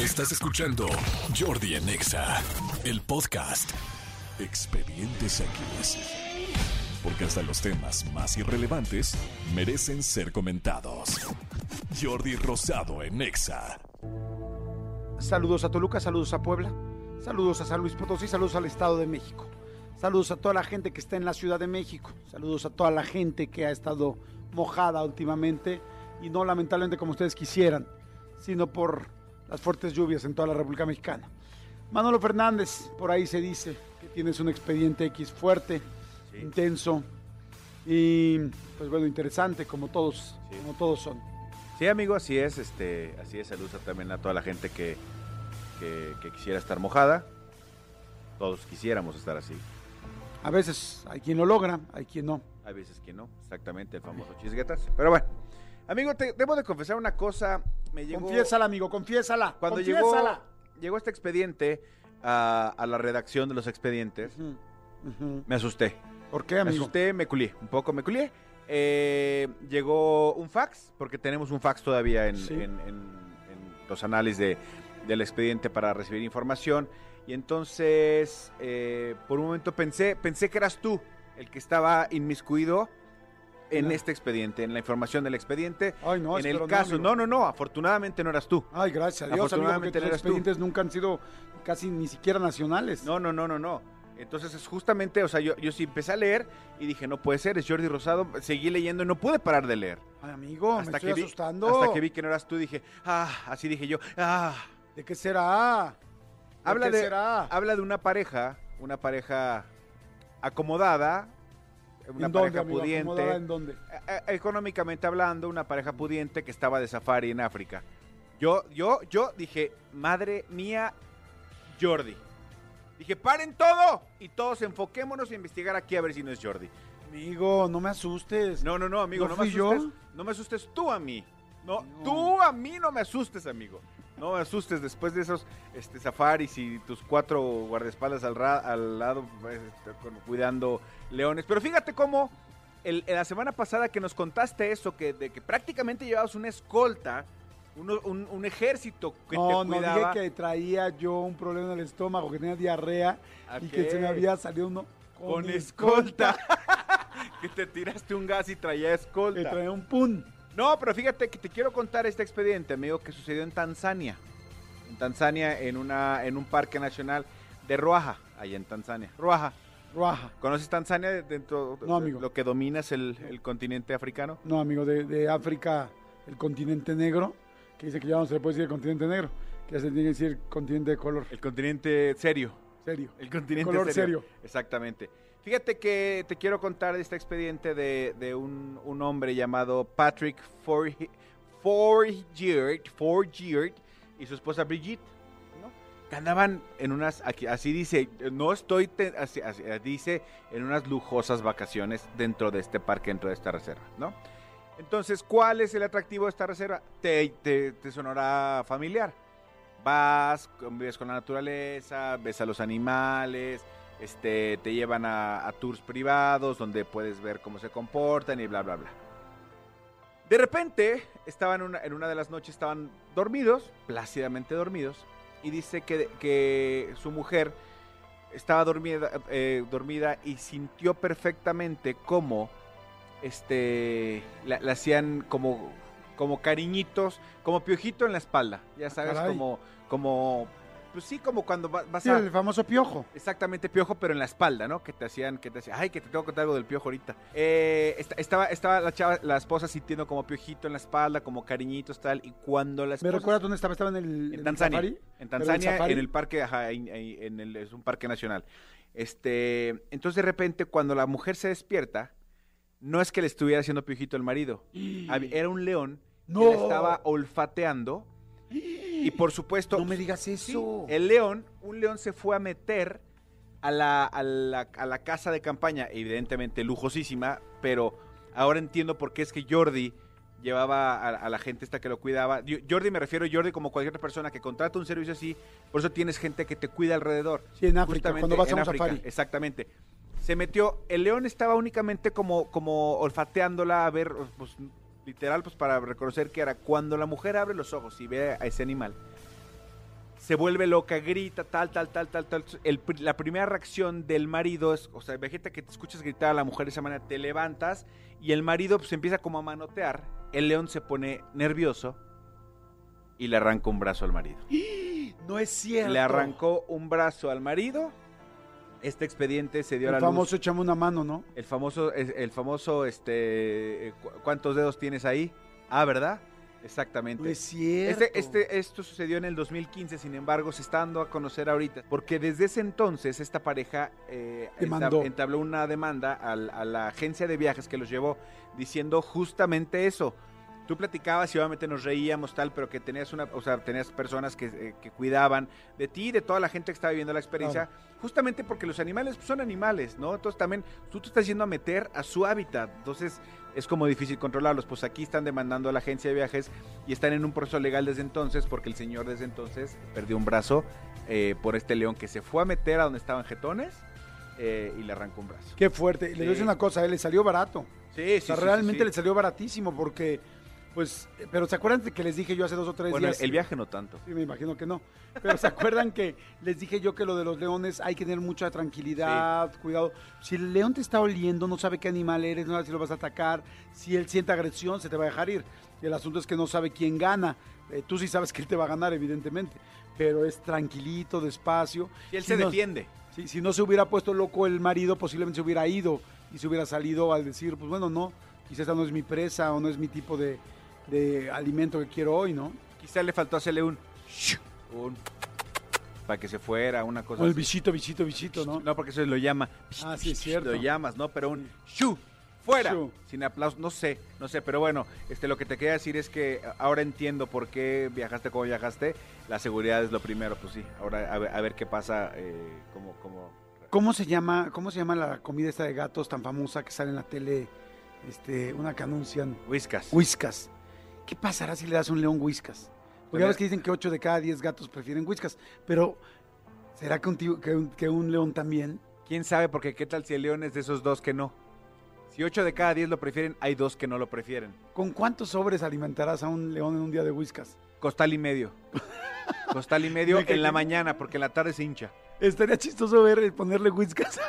Estás escuchando Jordi en Exa, el podcast. Expedientes X. Porque hasta los temas más irrelevantes merecen ser comentados. Jordi Rosado en Exa. Saludos a Toluca, saludos a Puebla, saludos a San Luis Potosí, saludos al Estado de México. Saludos a toda la gente que está en la Ciudad de México. Saludos a toda la gente que ha estado mojada últimamente y no lamentablemente como ustedes quisieran, sino por las fuertes lluvias en toda la República Mexicana. Manolo Fernández, por ahí se dice que tienes un expediente X fuerte, intenso y pues bueno, interesante como todos, Sí. como todos son. Sí, amigo, así es. Este, así es. Saludos también a toda la gente que, que, que quisiera estar mojada. Todos quisiéramos estar así. A veces hay quien lo logra, hay quien no. Hay veces que no. Exactamente, el famoso chisguetas. Pero bueno, amigo, te debo de confesar una cosa. Me llegó, Confiésala, amigo, confiésala. cuando llegó, confiésala. llegó este expediente a, a la redacción de los expedientes, me asusté. ¿Por qué, Me amigo? asusté, me culié. Un poco me culié. Eh, llegó un fax, porque tenemos un fax todavía en, Sí. en- en- en los anales de, del expediente para recibir información. Y entonces, eh, por un momento pensé, pensé que eras tú el que estaba inmiscuido en No. este expediente, en la información del expediente. Ay, no, en el no, caso, no, no, no, afortunadamente no eras tú. Ay, gracias a Dios, amigo, Afortunadamente tus eres tú. expedientes nunca han sido casi ni siquiera nacionales. No, no, no, no, no. Entonces es justamente, o sea, yo, yo sí empecé a leer y dije, no puede ser, es Jordi Rosado. Seguí leyendo y no pude parar de leer. Ay, amigo, me estoy vi, asustando. hasta que vi que no eras tú, dije, ah, así dije yo, ah. ¿De qué será? ¿De Habla qué de, será? habla de una pareja, una pareja acomodada, una ¿En dónde, pareja pudiente. ¿Acomodada en dónde? Eh, eh, económicamente hablando, una pareja pudiente que estaba de safari en África. Yo, yo, yo dije, madre mía, Jordi. Dije, paren todo y todos enfoquémonos a investigar aquí a ver si no es Jordi. Amigo, no me asustes. No, no, no, amigo, ¿No no, me yo? asustes. No me asustes tú a mí. No, No. tú a mí no me asustes, amigo. No me asustes después de esos este, safaris y tus cuatro guardaespaldas al, ra- al lado este, con- cuidando leones. Pero fíjate cómo el- la semana pasada que nos contaste eso, que, de que prácticamente llevabas una escolta, un, un ejército que no, te no cuidaba. dije que traía yo un problema en el estómago, que tenía diarrea y que se me había salido uno Con escolta. que te tiraste un gas y traía escolta. Que traía un pun. No, pero fíjate que te quiero contar este expediente, amigo, que sucedió en Tanzania. En Tanzania, en, una, en un parque nacional de Ruaja, allá en Tanzania. Ruaja. Ruaja. ¿Conoces Tanzania dentro No, de amigo. lo que domina es el, el continente africano? No, amigo, de, de África, el continente negro, que dice que ya no se le puede decir el continente negro, que ya se tiene que decir continente de color El continente serio. serio. El continente Color serio. Exactamente. Fíjate que te quiero contar de este expediente de, de un, un hombre llamado Patrick Forgiert, Forgiert y su esposa Brigitte, ¿no? Que andaban en unas, aquí- así dice, no estoy, te- así- así- dice, en unas lujosas vacaciones dentro de este parque, dentro de esta reserva, ¿no? Entonces, ¿cuál es el atractivo de esta reserva? Te, te, te sonará familiar. Vas, convives con la naturaleza, ves a los animales, este, te llevan a, a tours privados donde puedes ver cómo se comportan y bla, bla, bla. De repente, estaban una- en una de las noches, estaban dormidos, plácidamente dormidos, y dice que, que su mujer estaba dormida, eh, dormida y sintió perfectamente cómo este, la- hacían como, como cariñitos, como piojito en la espalda, ya sabes, caray. como, como, pues sí, como cuando va- vas Sí, a... el famoso piojo. Exactamente, piojo, pero en la espalda, ¿no? Que te hacían, que te hacían, ay, que te tengo que contar algo del piojo ahorita. Eh, esta- estaba, estaba la chava, la esposa sintiendo como piojito en la espalda, como cariñitos, tal, y cuando la ¿Me esposa... recuerdas dónde estaba? ¿Estaba en el, En el Tanzania. En ¿Pero el Tanzania, safari? en el parque, ajá, en el, es un parque nacional. Este, entonces de repente, cuando la mujer se despierta, no es que le estuviera haciendo piojito el marido, era un león No. que la estaba olfateando, y por supuesto, No me digas Sí, eso. el león, un león se fue a meter a la, a la, a la casa de campaña, evidentemente lujosísima, pero ahora entiendo por qué es que Jordi llevaba a, a la gente esta que lo cuidaba. Jordi me refiero a Jordi como cualquier persona que contrata un servicio así, por eso tienes gente que te cuida alrededor. Sí, en África, cuando vas a un África, safari. Exactamente. Se metió, el león estaba únicamente como, como olfateándola a ver, pues literal, pues para reconocer que era cuando la mujer abre los ojos y ve a ese animal. se vuelve loca, grita, tal, tal, tal, tal, tal. El la primera reacción del marido es, o sea, imagínate que te escuchas gritar a la mujer de esa manera, te levantas y el marido pues empieza como a manotear. El león se pone nervioso y le arranca un brazo al marido. No es cierto. Le arrancó un brazo al marido. Este expediente se dio a El la famoso luz. echame una mano, ¿no? El famoso, el famoso, este, cu- ¿cuántos dedos tienes ahí? Ah, ¿verdad? Exactamente. No es cierto. Este, este, esto sucedió en el 2015, sin embargo, se está dando a conocer ahorita, porque desde ese entonces esta pareja eh, entabló una demanda al- a la agencia de viajes que los llevó diciendo justamente eso. Tú platicabas y obviamente nos reíamos tal, pero que tenías una, o sea, tenías personas que, eh, que cuidaban de ti y de toda la gente que estaba viviendo la experiencia, justamente porque los animales pues, son animales, ¿no? Entonces también tú te estás yendo a meter a su hábitat, entonces es como difícil controlarlos. Pues aquí están demandando a la agencia de viajes y están en un proceso legal desde entonces porque el señor desde entonces perdió un brazo eh, por este león que se fue a meter a donde estaban jetones eh, y le arrancó un brazo. Qué fuerte. Y le Sí. voy a decir una cosa, él le salió barato. Sí, O sí, sea, sí, realmente sí, le sí. salió baratísimo porque, pues, eh, pero ¿se acuerdan de que les dije yo hace dos o tres Bueno, días? el viaje no tanto. Sí, me imagino que no. Pero ¿se acuerdan que les dije yo que lo de los leones hay que tener mucha tranquilidad, cuidado? Si el león te está oliendo, no sabe qué animal eres, no sabe si lo vas a atacar, si él siente agresión, se te va a dejar ir. Y el asunto es que no sabe quién gana. Eh, tú sí sabes que él te va a ganar, evidentemente. Pero es tranquilito, despacio. Y él Si se no- defiende. Sí, si no se hubiera puesto loco el marido, posiblemente se hubiera ido y se hubiera salido al decir, pues bueno, no, quizás esta no es mi presa o no es mi tipo de, de alimento que quiero hoy, ¿no? Quizá le faltó hacerle un... un para que se fuera, una cosa O el así. bichito, bichito, bichito, ¿no? No, porque eso lo llama. Ah, sí, es cierto. Lo llamas, ¿no? Pero un shu, fuera. Shu. Sin aplauso, no sé, no sé, pero bueno, este lo que te quería decir es que ahora entiendo por qué viajaste como viajaste. La seguridad es lo primero, pues sí. Ahora a ver, a ver qué pasa, eh, como, como. ¿Cómo se llama, cómo se llama la comida esta de gatos tan famosa que sale en la tele, este, una que anuncian? Whiskas. Whiskas. ¿Qué pasará si le das a un león whiskas? Porque ves que dicen que 8 de cada 10 gatos prefieren whiskas, pero ¿será que un, tío- que un- que un león también? ¿Quién sabe? Porque qué tal si el león es de esos dos que no. Si 8 de cada 10 lo prefieren, hay dos que no lo prefieren. ¿Con cuántos sobres alimentarás a un león en un día de whiskas? Costal y medio. Costal y medio en la mañana, porque en la tarde se hincha. Estaría chistoso ver el ponerle whiskas.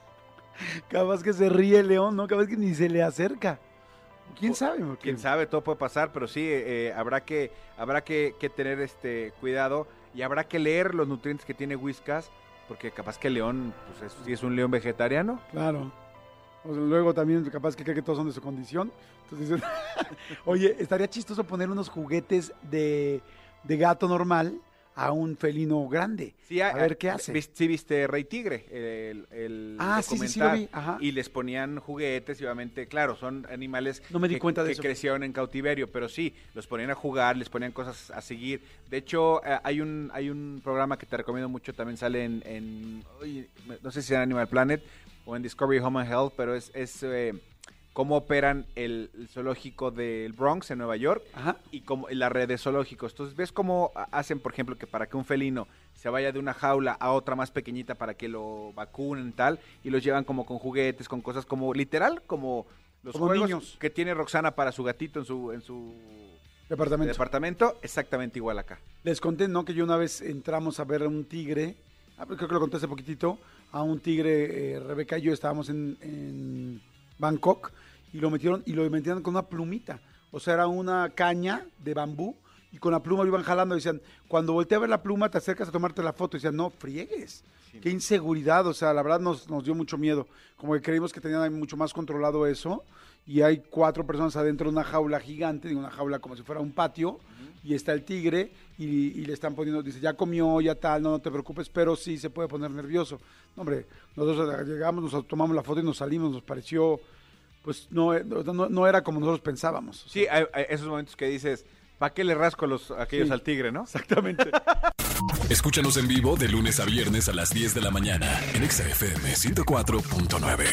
Capaz que se ríe el león, ¿no? Capaz que ni se le acerca. ¿Quién sabe? Porque- Quién sabe, todo puede pasar, pero sí, eh, habrá que, habrá que, que tener este cuidado y habrá que leer los nutrientes que tiene Whiskas, porque capaz que el león, pues es, si es un león vegetariano. Claro. O sea, luego también capaz que cree que todos son de su condición. Entonces oye, estaría chistoso poner unos juguetes de, de gato normal a un felino grande. Sí, A ver qué hace. Sí, viste Rey Tigre, el, el Ah, sí, sí, sí, lo documental, vi. Ajá. Y les ponían juguetes y obviamente, claro, son animales No me di que, cuenta de que eso. crecieron en cautiverio, pero sí, los ponían a jugar, les ponían cosas a seguir. De hecho, eh, hay un hay un programa que te recomiendo mucho, también sale en, en- no sé si en Animal Planet o en Discovery Home and Health, pero es, es eh, cómo operan el, el zoológico del Bronx en Nueva York Ajá. y como y la red de zoológicos. Entonces, ¿ves cómo ha- hacen, por ejemplo, que para que un felino se vaya de una jaula a otra más pequeñita para que lo vacunen tal y los llevan como con juguetes, con cosas como literal como los Como juegos niños. que tiene Roxana para su gatito en su en su Departamento. departamento, exactamente igual acá. Les conté, ¿no? Que yo una vez entramos a ver a un tigre, ah, creo que lo conté hace poquitito, a un tigre, eh, Rebeca y yo estábamos en, en Bangkok y lo metieron y lo metieron con una plumita. O sea, era una caña de bambú y con la pluma lo iban jalando. Decían, cuando voltea a ver la pluma, te acercas a tomarte la foto. Decían, no, friegues. Qué inseguridad. O sea, la verdad nos, nos dio mucho miedo. Como que creímos que tenían mucho más controlado eso. Y hay cuatro personas adentro de una jaula gigante, digo, una jaula como si fuera un patio. Y está el tigre y, y le están poniendo, dice, ya comió, ya tal, no, no te preocupes, pero sí se puede poner nervioso. No, hombre, nosotros llegamos, nos tomamos la foto y nos salimos, nos pareció, pues no, no, no era como nosotros pensábamos. O sea, Sí, hay, hay esos momentos que dices, ¿para qué le rasco los aquellos Sí. al tigre, no? Exactamente. Escúchanos en vivo de lunes a viernes a las 10 de la mañana en Exa FM 104.9.